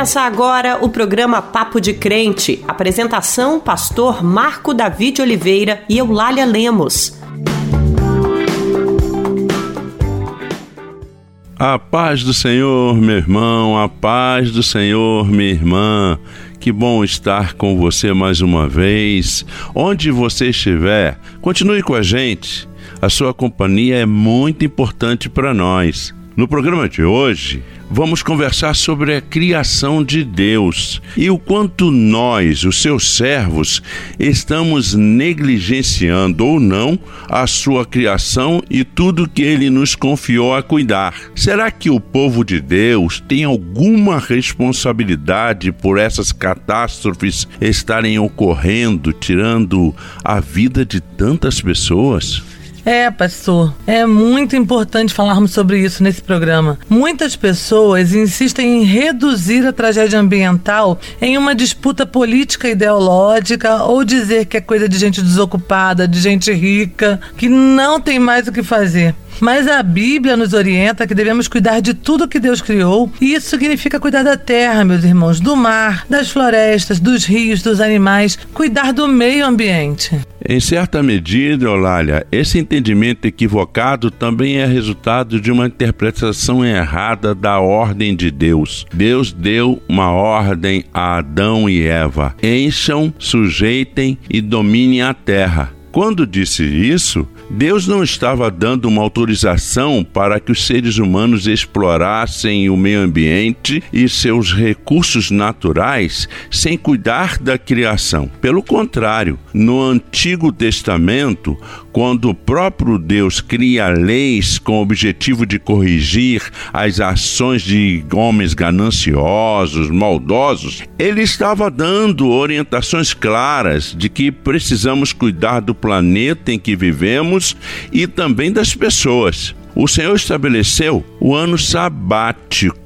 Começa agora o programa Papo de Crente. Apresentação: Pastor Marco David Oliveira e Eulália Lemos. A paz do Senhor, meu irmão, a paz do Senhor, minha irmã. Que bom estar com você mais uma vez. Onde você estiver, continue com a gente. A sua companhia é muito importante para nós. No programa de hoje, vamos conversar sobre a criação de Deus e o quanto nós, os seus servos, estamos negligenciando ou não a sua criação e tudo que ele nos confiou a cuidar. Será que o povo de Deus tem alguma responsabilidade por essas catástrofes estarem ocorrendo, tirando a vida de tantas pessoas? É, pastor, é muito importante falarmos sobre isso nesse programa. Muitas pessoas insistem em reduzir a tragédia ambiental em uma disputa política ideológica ou dizer que é coisa de gente desocupada, de gente rica, que não tem mais o que fazer. Mas a Bíblia nos orienta que devemos cuidar de tudo que Deus criou, e isso significa cuidar da terra, meus irmãos, do mar, das florestas, dos rios, dos animais, cuidar do meio ambiente. Em certa medida, Olália, esse entendimento equivocado também é resultado de uma interpretação errada da ordem de Deus. Deus deu uma ordem a Adão e Eva: encham, sujeitem e dominem a terra. Quando disse isso, Deus não estava dando uma autorização para que os seres humanos explorassem o meio ambiente e seus recursos naturais sem cuidar da criação. Pelo contrário, no Antigo Testamento, quando o próprio Deus cria leis com o objetivo de corrigir as ações de homens gananciosos, maldosos, ele estava dando orientações claras de que precisamos cuidar do planeta em que vivemos e também das pessoas. O Senhor estabeleceu o ano sabático.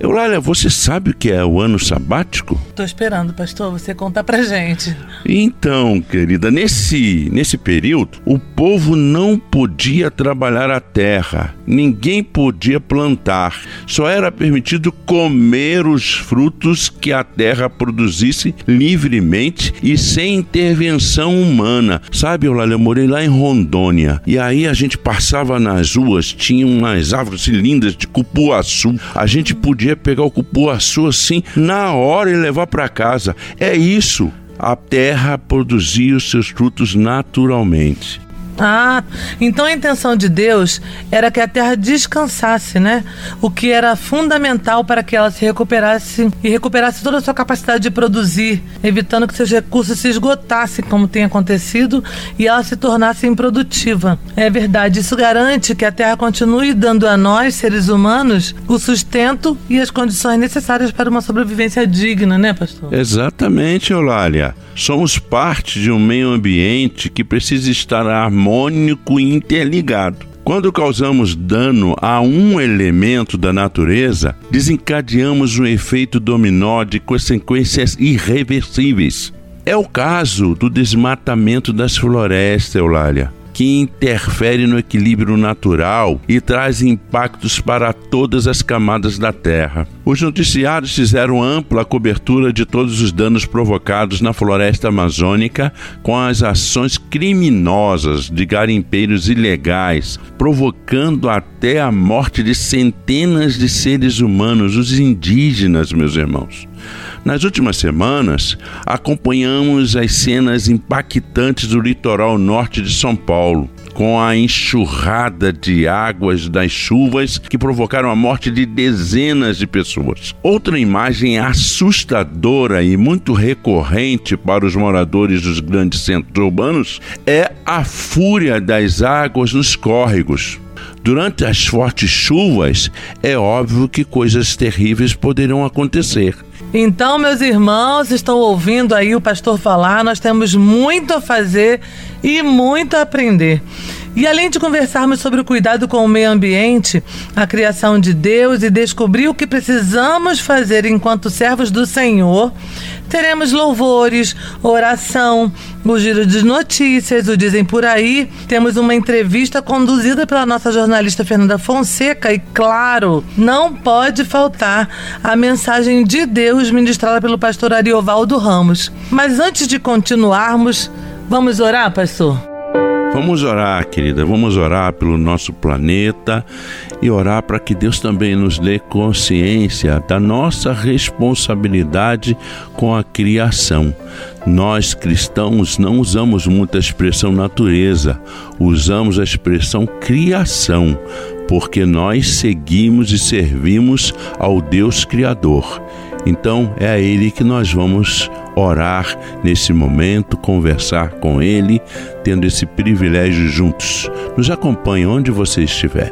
Eulália, você sabe o que é o ano sabático? Estou esperando, pastor, você contar pra gente. Então, querida, nesse, nesse período, o povo não podia trabalhar a terra, ninguém podia plantar, só era permitido comer os frutos que a terra produzisse livremente e sem intervenção humana. Sabe, Eulália, eu morei lá em Rondônia e aí a gente passava nas ruas, tinha umas árvores lindas de cupuaçu. A gente podia pegar o cupuaçu assim na hora e levar para casa. É isso. A terra produzia os seus frutos naturalmente. Ah, então a intenção de Deus era que a terra descansasse, né? O que era fundamental para que ela se recuperasse e recuperasse toda a sua capacidade de produzir, evitando que seus recursos se esgotassem, como tem acontecido, e ela se tornasse improdutiva. É verdade, isso garante que a terra continue dando a nós, seres humanos, o sustento e as condições necessárias para uma sobrevivência digna, né, pastor? Exatamente, Eulália. Somos parte de um meio ambiente que precisa estar harmônico e interligado. Quando causamos dano a um elemento da natureza, desencadeamos um efeito dominó de consequências irreversíveis. É o caso do desmatamento das florestas, Eulália que interfere no equilíbrio natural e traz impactos para todas as camadas da Terra. Os noticiários fizeram ampla cobertura de todos os danos provocados na floresta amazônica com as ações criminosas de garimpeiros ilegais, provocando até a morte de centenas de seres humanos, os indígenas, meus irmãos. Nas últimas semanas, acompanhamos as cenas impactantes do litoral norte de São Paulo, com a enxurrada de águas das chuvas que provocaram a morte de dezenas de pessoas. Outra imagem assustadora e muito recorrente para os moradores dos grandes centros urbanos é a fúria das águas nos córregos. Durante as fortes chuvas, é óbvio que coisas terríveis poderão acontecer. Então, meus irmãos, estão ouvindo aí o pastor falar, nós temos muito a fazer e muito a aprender. E além de conversarmos sobre o cuidado com o meio ambiente, a criação de Deus e descobrir o que precisamos fazer enquanto servos do Senhor, teremos louvores, oração, o giro de notícias, o Dizem Por Aí. Temos uma entrevista conduzida pela nossa jornalista Fernanda Fonseca e, claro, não pode faltar a mensagem de Deus ministrada pelo pastor Ariovaldo Ramos. Mas antes de continuarmos, vamos orar, pastor? Vamos orar, querida, vamos orar pelo nosso planeta e orar para que Deus também nos dê consciência da nossa responsabilidade com a criação. Nós cristãos não usamos muita expressão natureza, usamos a expressão criação, porque nós seguimos e servimos ao Deus Criador. Então é a Ele que nós vamos orar nesse momento, conversar com Ele, tendo esse privilégio juntos. Nos acompanhe onde você estiver.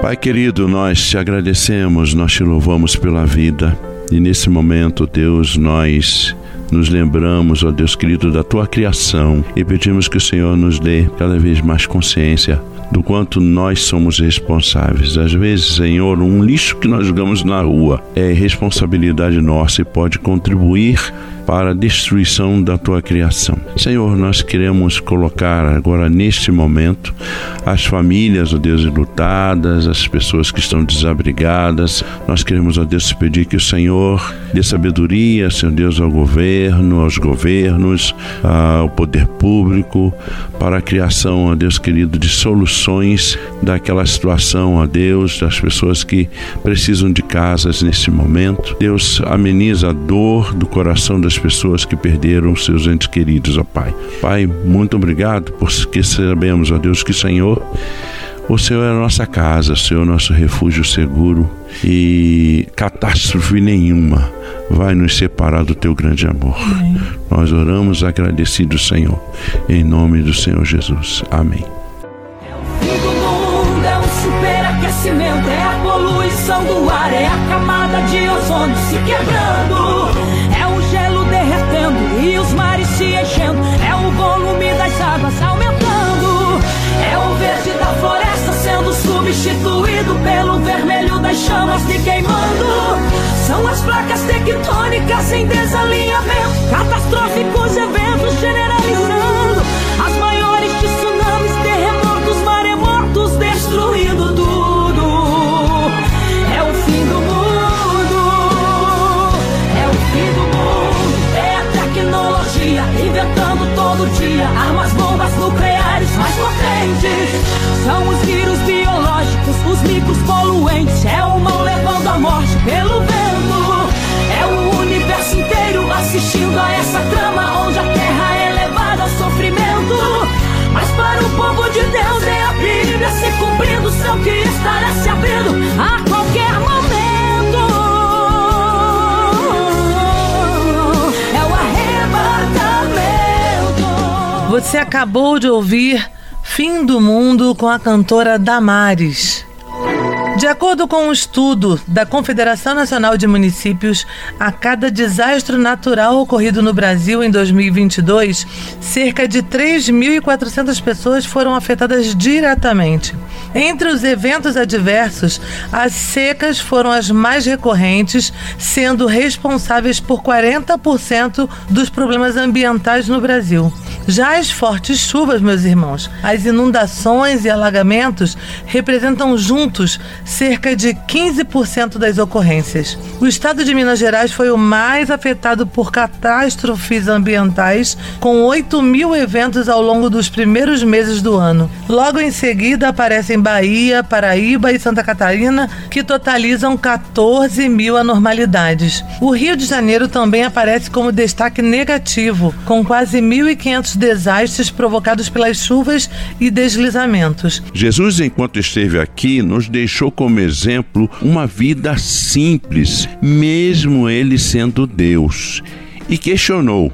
Pai querido, nós te agradecemos, nós te louvamos pela vida e nesse momento, Deus, nós nos lembramos, ó Deus querido, da tua criação e pedimos que o Senhor nos dê cada vez mais consciência do quanto nós somos responsáveis. Às vezes, Senhor, um lixo que nós jogamos na rua é responsabilidade nossa e pode contribuir para a destruição da tua criação. Senhor, nós queremos colocar agora neste momento as famílias, ó Deus, lutadas, as pessoas que estão desabrigadas. Nós queremos, ó Deus, pedir que o Senhor dê sabedoria, Senhor Deus, ao governo, aos governos, ao poder público, para a criação, ó Deus querido, de soluções daquela situação, ó Deus, das pessoas que precisam de casas nesse momento. Deus ameniza a dor do coração das pessoas que perderam seus entes queridos, ó Pai. Pai, muito obrigado, porque sabemos, ó Deus, que Senhor, o Senhor é a nossa casa, o Senhor é o nosso refúgio seguro e catástrofe nenhuma vai nos separar do teu grande amor. Amém. Nós oramos agradecidos, Senhor, em nome do Senhor Jesus. Amém. É a poluição do ar, é a camada de ozônio se quebrando e os mares se enchendo. É o volume das águas aumentando. É o verde da floresta sendo substituído pelo vermelho das chamas se queimando. São as placas tectônicas em desalinhamento, catastróficos eventos generalizando. As maiores tsunamis, terremotos, maremotos destruindo tudo. É o fim do mundo. inventando todo dia armas, bombas nucleares mais potentes. Você acabou de ouvir Fim do Mundo com a cantora Damares. De acordo com um estudo da Confederação Nacional de Municípios, a cada desastre natural ocorrido no Brasil em 2022, cerca de 3.400 pessoas foram afetadas diretamente. Entre os eventos adversos, as secas foram as mais recorrentes, sendo responsáveis por 40% dos problemas ambientais no Brasil. Já as fortes chuvas, meus irmãos, as inundações e alagamentos representam juntos cerca de 15% das ocorrências. O estado de Minas Gerais foi o mais afetado por catástrofes ambientais, com 8 mil eventos ao longo dos primeiros meses do ano. Logo em seguida aparecem Bahia, Paraíba e Santa Catarina, que totalizam 14 mil anormalidades. O Rio de Janeiro também aparece como destaque negativo, com quase 1.500 desastres provocados pelas chuvas e deslizamentos. Jesus, enquanto esteve aqui, nos deixou como exemplo uma vida simples, mesmo ele sendo Deus, e questionou: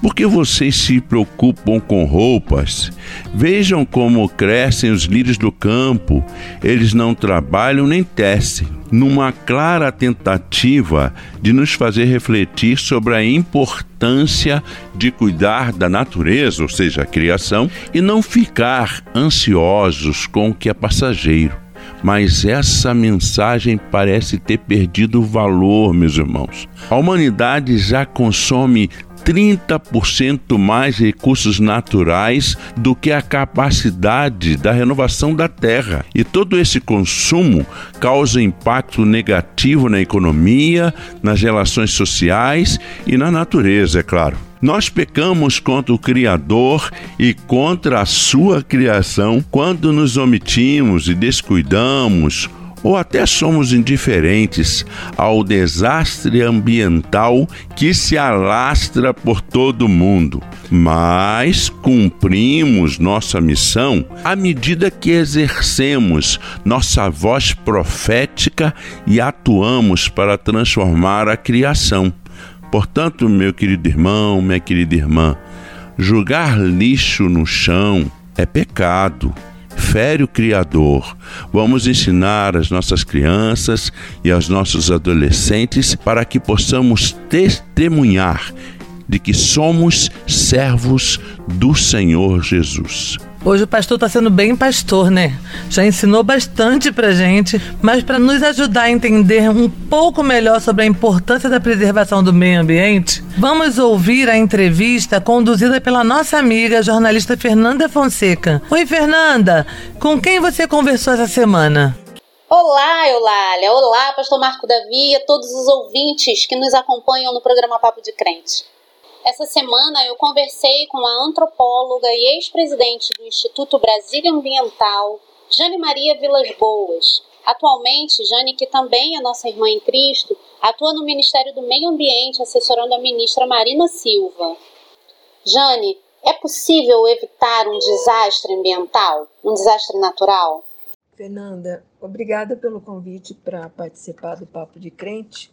Por que vocês se preocupam com roupas? Vejam como crescem os lírios do campo. Eles não trabalham nem tecem. Numa clara tentativa de nos fazer refletir sobre a importância de cuidar da natureza, ou seja, a criação, e não ficar ansiosos com o que é passageiro. Mas essa mensagem parece ter perdido valor, meus irmãos. A humanidade já consome 30% mais recursos naturais do que a capacidade da renovação da terra. E todo esse consumo causa impacto negativo na economia, nas relações sociais e na natureza, é claro. Nós pecamos contra o Criador e contra a sua criação quando nos omitimos e descuidamos ou até somos indiferentes ao desastre ambiental que se alastra por todo o mundo. Mas cumprimos nossa missão à medida que exercemos nossa voz profética e atuamos para transformar a criação. Portanto, meu querido irmão, minha querida irmã, jogar lixo no chão é pecado fere o Criador. Vamos ensinar as nossas crianças e aos nossos adolescentes para que possamos testemunhar de que somos servos do Senhor Jesus. Hoje o pastor está sendo bem pastor, né? Já ensinou bastante pra gente, mas para nos ajudar a entender um pouco melhor sobre a importância da preservação do meio ambiente, vamos ouvir a entrevista conduzida pela nossa amiga jornalista Fernanda Fonseca. Oi, Fernanda, com quem você conversou essa semana? Olá, Eulália. Olá, pastor Marco Davi e a todos os ouvintes que nos acompanham no programa Papo de Crente. Essa semana eu conversei com a antropóloga e ex-presidente do Instituto Brasília Ambiental, Jane Maria Vilas Boas. Atualmente, Jane, que também é nossa irmã em Cristo, atua no Ministério do Meio Ambiente, assessorando a ministra Marina Silva. Jane, é possível evitar um desastre ambiental, um desastre natural? Fernanda, obrigada pelo convite para participar do Papo de Crente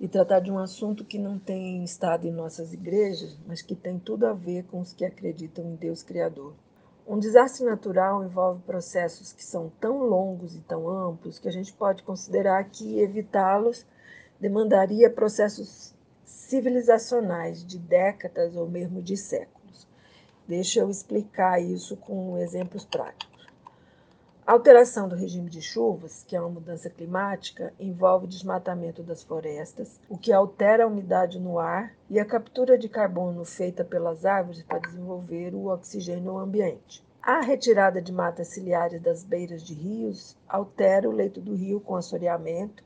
e tratar de um assunto que não tem estado em nossas igrejas, mas que tem tudo a ver com os que acreditam em Deus Criador. Um desastre natural envolve processos que são tão longos e tão amplos que a gente pode considerar que evitá-los demandaria processos civilizacionais de décadas ou mesmo de séculos. Deixa eu explicar isso com exemplos práticos. A alteração do regime de chuvas, que é uma mudança climática, envolve o desmatamento das florestas, o que altera a umidade no ar e a captura de carbono feita pelas árvores para desenvolver o oxigênio no ambiente. A retirada de matas ciliares das beiras de rios altera o leito do rio com assoreamento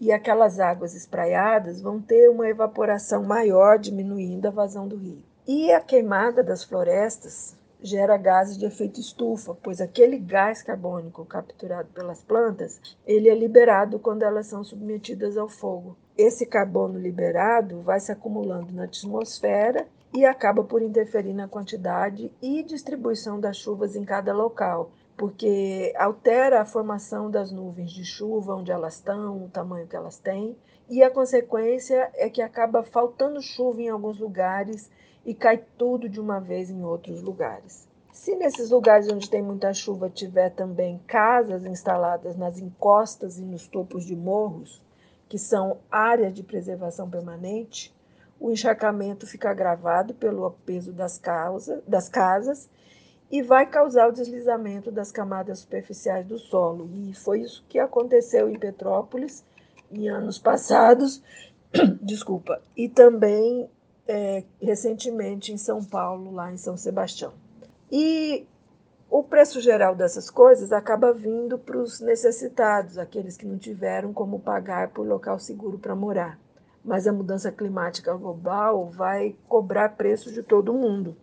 e aquelas águas espraiadas vão ter uma evaporação maior, diminuindo a vazão do rio. E a queimada das florestas gera gases de efeito estufa, pois aquele gás carbônico capturado pelas plantas, ele é liberado quando elas são submetidas ao fogo. Esse carbono liberado vai se acumulando na atmosfera e acaba por interferir na quantidade e distribuição das chuvas em cada local, porque altera a formação das nuvens de chuva, onde elas estão, o tamanho que elas têm, e a consequência é que acaba faltando chuva em alguns lugares e cai tudo de uma vez em outros lugares. Se nesses lugares onde tem muita chuva tiver também casas instaladas nas encostas e nos topos de morros, que são áreas de preservação permanente, o encharcamento fica agravado pelo peso das, causa, das casas e vai causar o deslizamento das camadas superficiais do solo. E foi isso que aconteceu em Petrópolis em anos passados, desculpa, e também é, recentemente em São Paulo, lá em São Sebastião. E o preço geral dessas coisas acaba vindo para os necessitados, aqueles que não tiveram como pagar por local seguro para morar. Mas a mudança climática global vai cobrar preço de todo mundo.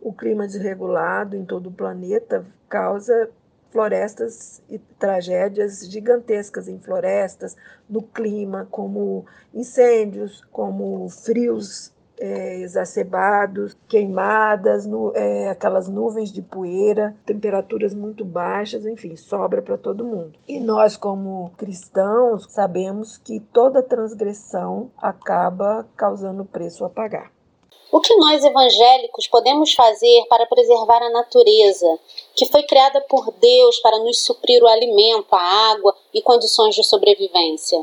O clima desregulado em todo o planeta causa florestas e tragédias gigantescas em florestas, no clima, como incêndios, como frios é, exacerbados, queimadas, no, é, aquelas nuvens de poeira, temperaturas muito baixas, enfim, sobra para todo mundo. E nós, como cristãos, sabemos que toda transgressão acaba causando preço a pagar. O que nós evangélicos podemos fazer para preservar a natureza, que foi criada por Deus para nos suprir o alimento, a água e condições de sobrevivência?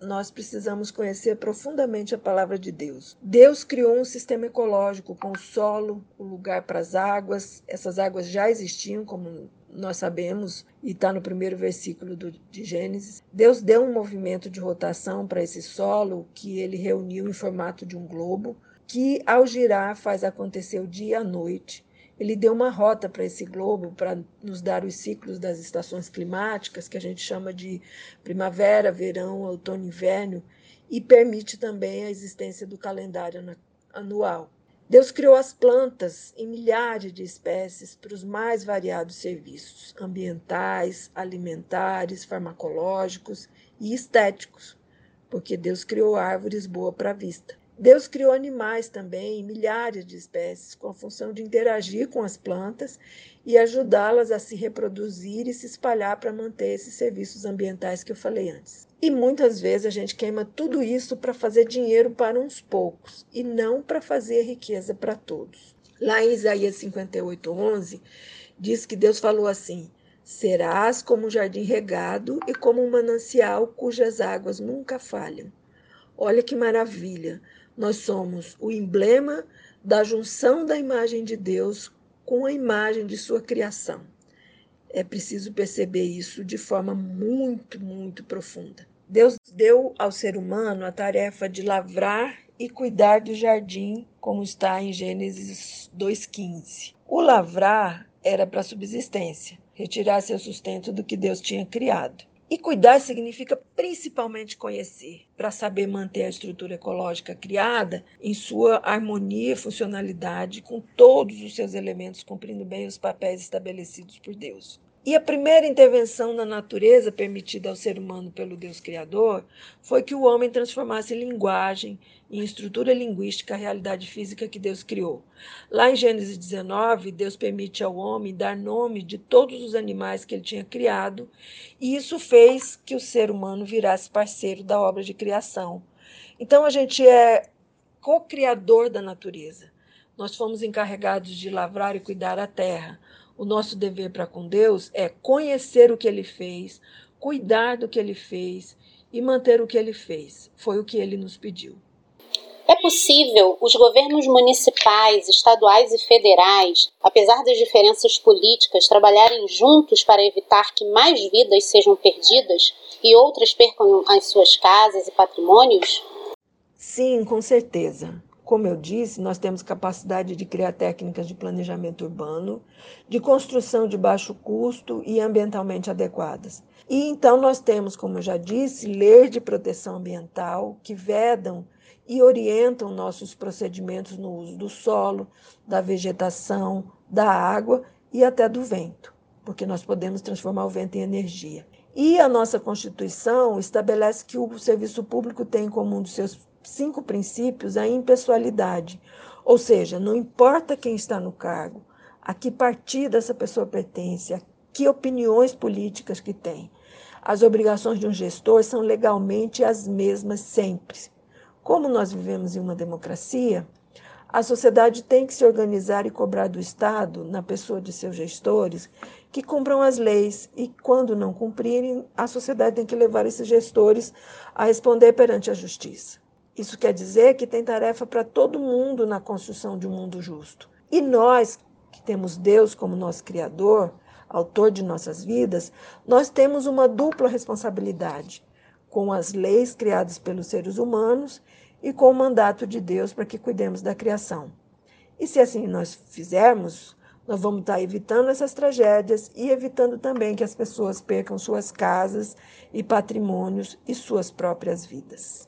Nós precisamos conhecer profundamente a palavra de Deus. Deus criou um sistema ecológico com o solo, o lugar para as águas. Essas águas já existiam, como nós sabemos, e está no primeiro versículo do, de Gênesis. Deus deu um movimento de rotação para esse solo que ele reuniu em formato de um globo, que ao girar faz acontecer o dia e a noite ele deu uma rota para esse globo para nos dar os ciclos das estações climáticas, que a gente chama de primavera, verão, outono inverno, e permite também a existência do calendário anual. Deus criou as plantas em milhares de espécies para os mais variados serviços ambientais, alimentares, farmacológicos e estéticos, porque Deus criou árvores boas para a vista. Deus criou animais também, milhares de espécies, com a função de interagir com as plantas e ajudá-las a se reproduzir e se espalhar para manter esses serviços ambientais que eu falei antes. E muitas vezes a gente queima tudo isso para fazer dinheiro para uns poucos e não para fazer riqueza para todos. Lá em Isaías 58, 11, diz que Deus falou assim: Serás como um jardim regado e como um manancial cujas águas nunca falham. Olha que maravilha! Nós somos o emblema da junção da imagem de Deus com a imagem de sua criação. É preciso perceber isso de forma muito, muito profunda. Deus deu ao ser humano a tarefa de lavrar e cuidar do jardim, como está em Gênesis 2,15. O lavrar era para subsistência, retirar seu sustento do que Deus tinha criado. E cuidar significa principalmente conhecer, para saber manter a estrutura ecológica criada em sua harmonia e funcionalidade com todos os seus elementos cumprindo bem os papéis estabelecidos por Deus. E a primeira intervenção na natureza permitida ao ser humano pelo Deus Criador foi que o homem transformasse em linguagem, em estrutura linguística, a realidade física que Deus criou. Lá em Gênesis 19, Deus permite ao homem dar nome de todos os animais que ele tinha criado, e isso fez que o ser humano virasse parceiro da obra de criação. Então a gente é co-criador da natureza. Nós fomos encarregados de lavrar e cuidar a terra o nosso dever para com Deus é conhecer o que ele fez, cuidar do que ele fez e manter o que ele fez. Foi o que ele nos pediu. É possível os governos municipais, estaduais e federais, apesar das diferenças políticas, trabalharem juntos para evitar que mais vidas sejam perdidas e outras percam as suas casas e patrimônios? Sim, com certeza. Como eu disse, nós temos capacidade de criar técnicas de planejamento urbano, de construção de baixo custo e ambientalmente adequadas. E então nós temos, como eu já disse, leis de proteção ambiental que vedam e orientam nossos procedimentos no uso do solo, da vegetação, da água e até do vento, porque nós podemos transformar o vento em energia. E a nossa Constituição estabelece que o serviço público tem como um dos seus cinco princípios a impessoalidade, ou seja, não importa quem está no cargo, a que partido essa pessoa pertence, a que opiniões políticas que tem. As obrigações de um gestor são legalmente as mesmas sempre. Como nós vivemos em uma democracia, a sociedade tem que se organizar e cobrar do Estado, na pessoa de seus gestores, que cumpram as leis e, quando não cumprirem, a sociedade tem que levar esses gestores a responder perante a justiça. Isso quer dizer que tem tarefa para todo mundo na construção de um mundo justo. E nós, que temos Deus como nosso Criador, autor de nossas vidas, nós temos uma dupla responsabilidade com as leis criadas pelos seres humanos e com o mandato de Deus para que cuidemos da criação. E se assim nós fizermos, nós vamos estar evitando essas tragédias e evitando também que as pessoas percam suas casas e patrimônios e suas próprias vidas.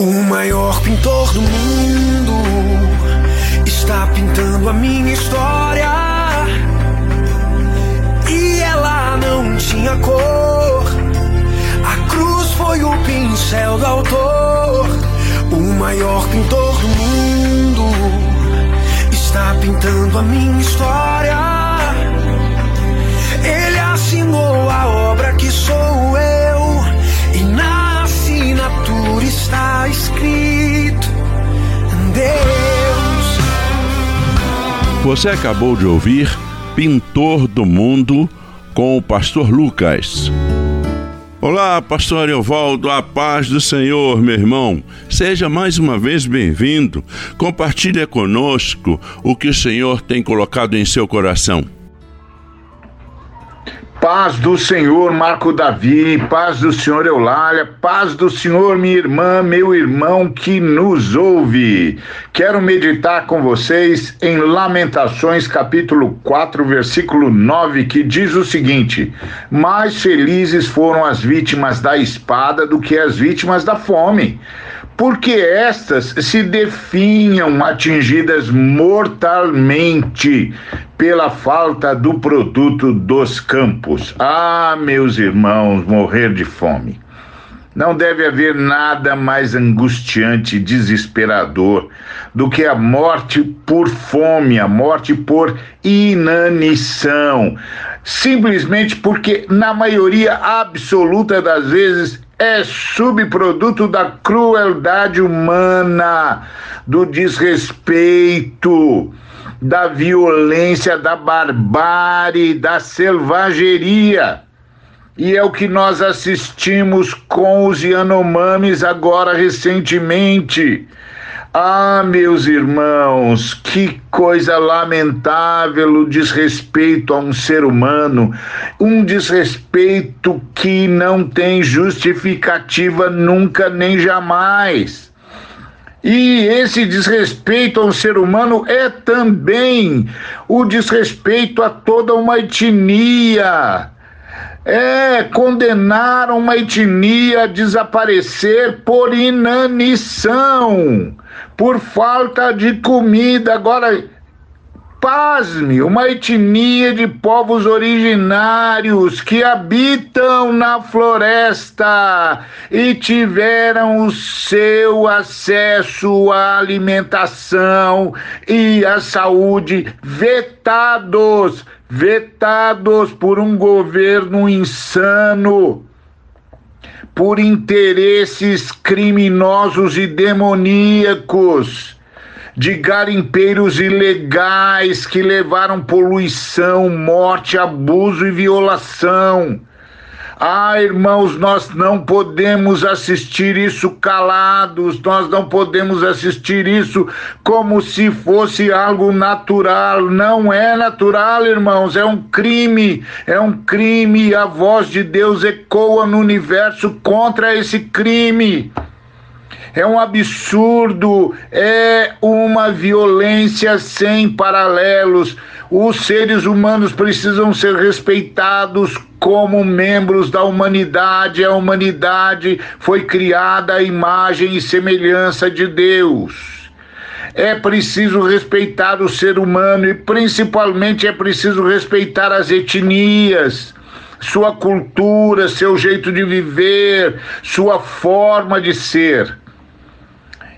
o maior pintor do mundo está pintando a minha história. E ela não tinha cor. A cruz foi o pincel do autor, o maior pintor do mundo. Está pintando a minha história. Ele assinou a obra que sou eu, está escrito: Deus. Você acabou de ouvir Pintor do Mundo com o pastor Lucas. Olá, pastor Evaldo, a paz do Senhor, meu irmão. Seja mais uma vez bem-vindo. Compartilhe conosco o que o Senhor tem colocado em seu coração. Paz do Senhor, Marco Davi, paz do Senhor Eulália, paz do Senhor, minha irmã, meu irmão que nos ouve. Quero meditar com vocês em Lamentações, capítulo 4, versículo 9, que diz o seguinte: Mais felizes foram as vítimas da espada do que as vítimas da fome porque estas se definham atingidas mortalmente pela falta do produto dos campos. Ah, meus irmãos, morrer de fome. Não deve haver nada mais angustiante e desesperador do que a morte por fome, a morte por inanição. Simplesmente porque, na maioria absoluta das vezes, é subproduto da crueldade humana, do desrespeito, da violência, da barbárie, da selvageria. E é o que nós assistimos com os Yanomamis agora recentemente. Ah, meus irmãos, que coisa lamentável o desrespeito a um ser humano, um desrespeito que não tem justificativa nunca nem jamais. E esse desrespeito ao ser humano é também o desrespeito a toda uma etnia. É, condenaram uma etnia a desaparecer por inanição por falta de comida. Agora, pasme, uma etnia de povos originários que habitam na floresta e tiveram o seu acesso à alimentação e à saúde vetados, vetados por um governo insano por interesses criminosos e demoníacos de garimpeiros ilegais que levaram poluição, morte, abuso e violação. Ah, irmãos, nós não podemos assistir isso calados, nós não podemos assistir isso como se fosse algo natural. Não é natural, irmãos, é um crime, é um crime. A voz de Deus ecoa no universo contra esse crime é um absurdo, é uma violência sem paralelos. Os seres humanos precisam ser respeitados como membros da humanidade. A humanidade foi criada à imagem e semelhança de Deus. É preciso respeitar o ser humano e, principalmente, é preciso respeitar as etnias, sua cultura, seu jeito de viver, sua forma de ser.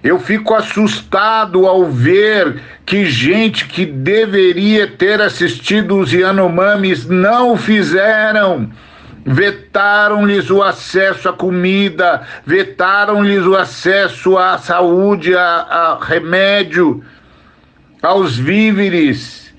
Eu fico assustado ao ver que gente que deveria ter assistido os Yanomamis não fizeram. Vetaram-lhes o acesso à comida, vetaram-lhes o acesso à saúde, a, a remédio, aos víveres,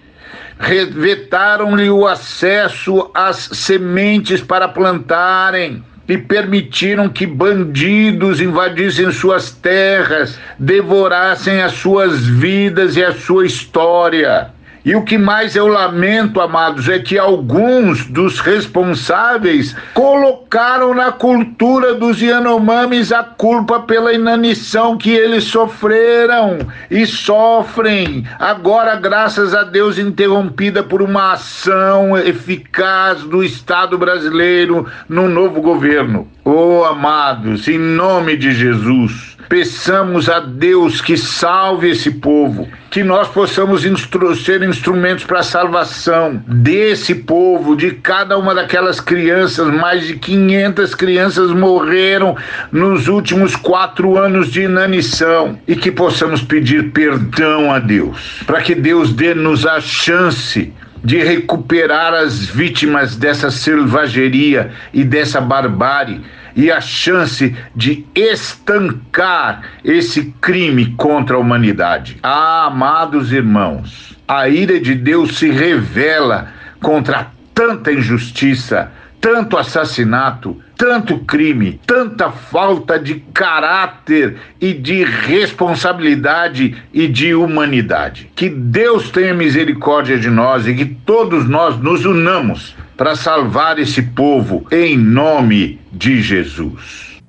vetaram-lhe o acesso às sementes para plantarem e permitiram que bandidos invadissem suas terras, devorassem as suas vidas e a sua história. E o que mais eu lamento, amados, é que alguns dos responsáveis colocaram na cultura dos Yanomamis a culpa pela inanição que eles sofreram e sofrem, agora, graças a Deus, interrompida por uma ação eficaz do Estado brasileiro no novo governo. Oh, amados, em nome de Jesus Peçamos a Deus que salve esse povo, que nós possamos instru ser instrumentos para a salvação desse povo, de cada uma daquelas crianças. Mais de 500 crianças morreram nos últimos quatro anos de inanição e que possamos pedir perdão a Deus, para que Deus dê-nos a chance de recuperar as vítimas dessa selvageria e dessa barbárie e a chance de estancar esse crime contra a humanidade. Ah, amados irmãos, a ira de Deus se revela contra tanta injustiça, tanto assassinato, tanto crime, tanta falta de caráter e de responsabilidade e de humanidade. Que Deus tenha misericórdia de nós e que todos nós nos unamos para salvar esse povo em nome de Jesus.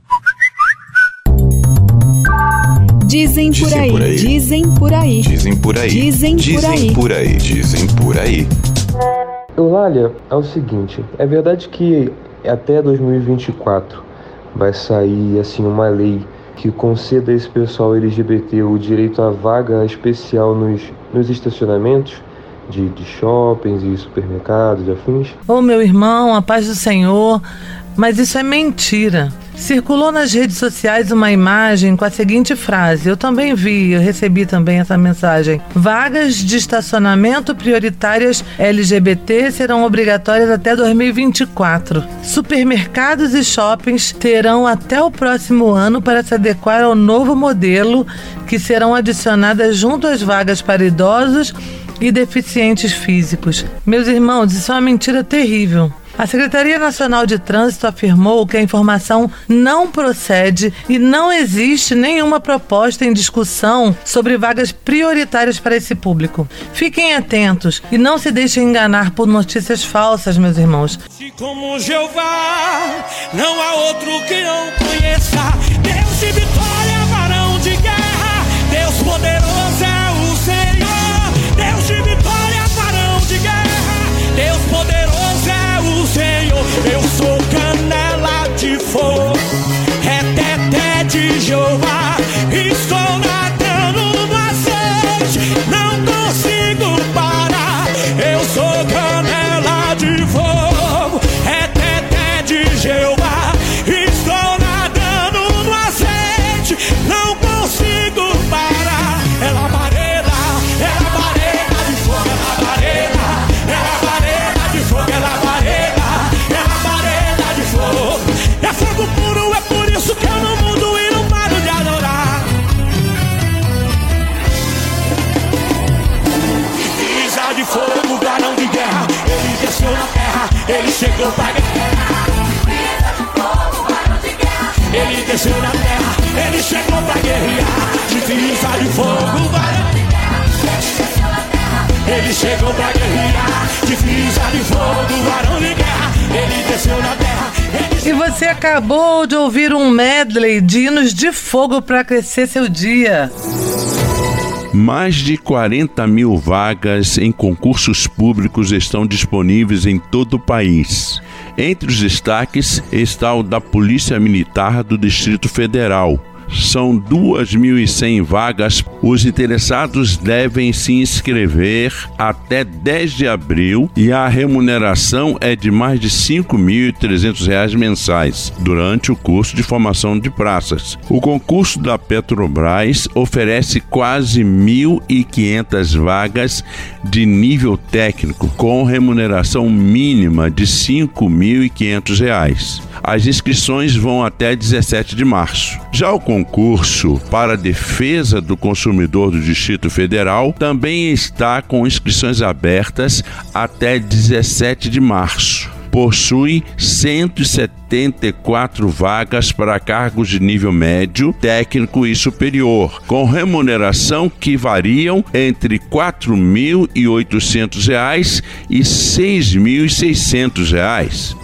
Dizem por aí, dizem por aí, dizem por aí, dizem por aí, dizem por aí, dizem por aí. Eulália, é o seguinte, é verdade que até 2024 vai sair assim uma lei que conceda a esse pessoal LGBT o direito à vaga especial nos, nos estacionamentos de, de shoppings e supermercados e afins? Ô oh, meu irmão, a paz do Senhor, mas isso é mentira. Circulou nas redes sociais uma imagem com a seguinte frase: Eu também vi, eu recebi também essa mensagem. Vagas de estacionamento prioritárias LGBT serão obrigatórias até 2024. Supermercados e shoppings terão até o próximo ano para se adequar ao novo modelo que serão adicionadas junto às vagas para idosos e deficientes físicos. Meus irmãos, isso é uma mentira terrível. A Secretaria Nacional de Trânsito afirmou que a informação não procede e não existe nenhuma proposta em discussão sobre vagas prioritárias para esse público. Fiquem atentos e não se deixem enganar por notícias falsas, meus irmãos. Como Jeová, não há outro que não conheça. Deus de vitória, varão de guerra, Deus poderoso chegou pra guerrear. Divisa de fogo, varão de guerra. Ele desceu na terra. E você acabou de ouvir um medley de hinos de fogo para aquecer seu dia. Mais de 40 mil vagas em concursos públicos estão disponíveis em todo o país. Entre os destaques está o da Polícia Militar do Distrito Federal, são 2.100 vagas. Os interessados devem se inscrever até 10 de abril e a remuneração é de mais de R$ 5.300 mensais durante o curso de formação de praças. O concurso da Petrobras oferece quase 1.500 vagas de nível técnico com remuneração mínima de R$ 5.500. As inscrições vão até 17 de março. Já o concurso para a defesa do consumidor do Distrito Federal também está com inscrições abertas até 17 de março. Possui 174 vagas para cargos de nível médio, técnico e superior, com remuneração que variam entre R$ 4.800 e R$ 6.600.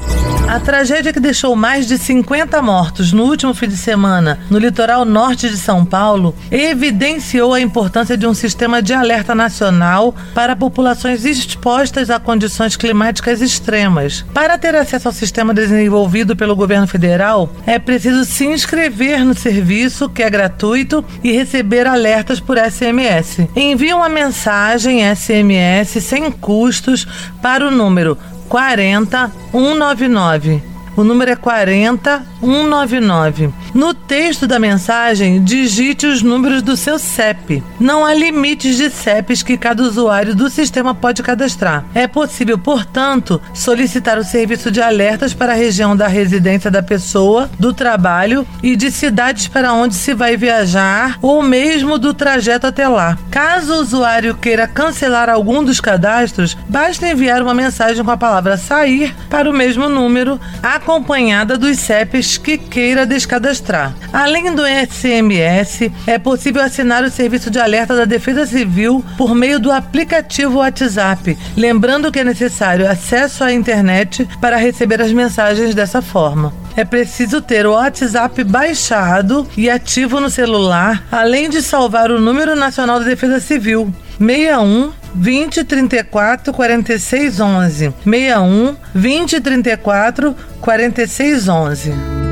A tragédia que deixou mais de 50 mortos no último fim de semana no litoral norte de São Paulo evidenciou a importância de um sistema de alerta nacional para populações expostas a condições climáticas extremas. Para ter acesso ao sistema desenvolvido pelo governo federal, é preciso se inscrever no serviço, que é gratuito, e receber alertas por SMS. Envie uma mensagem SMS sem custos para o número 40199. O número é 40199. No texto da mensagem, digite os números do seu CEP. Não há limites de CEPs que cada usuário do sistema pode cadastrar. É possível, portanto, solicitar o serviço de alertas para a região da residência da pessoa, do trabalho e de cidades para onde se vai viajar ou mesmo do trajeto até lá. Caso o usuário queira cancelar algum dos cadastros, basta enviar uma mensagem com a palavra sair para o mesmo número, acompanhada dos CEPs que queira descadastrar Além do SMS, é possível assinar o serviço de alerta da Defesa Civil por meio do aplicativo WhatsApp. Lembrando que é necessário acesso à internet para receber as mensagens dessa forma. É preciso ter o WhatsApp baixado e ativo no celular, além de salvar o número nacional da Defesa Civil. 61 20 34 46 11 61 20 34 46 11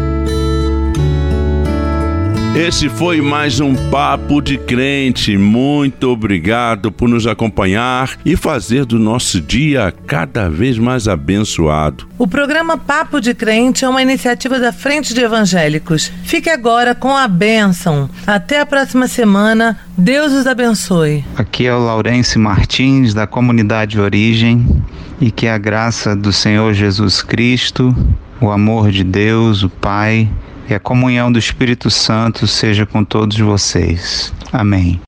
esse foi mais um Papo de Crente. Muito obrigado por nos acompanhar e fazer do nosso dia cada vez mais abençoado. O programa Papo de Crente é uma iniciativa da Frente de Evangélicos. Fique agora com a bênção. Até a próxima semana. Deus os abençoe. Aqui é o Laurence Martins, da comunidade Origem, e que a graça do Senhor Jesus Cristo, o amor de Deus, o Pai, e a comunhão do Espírito Santo seja com todos vocês. Amém.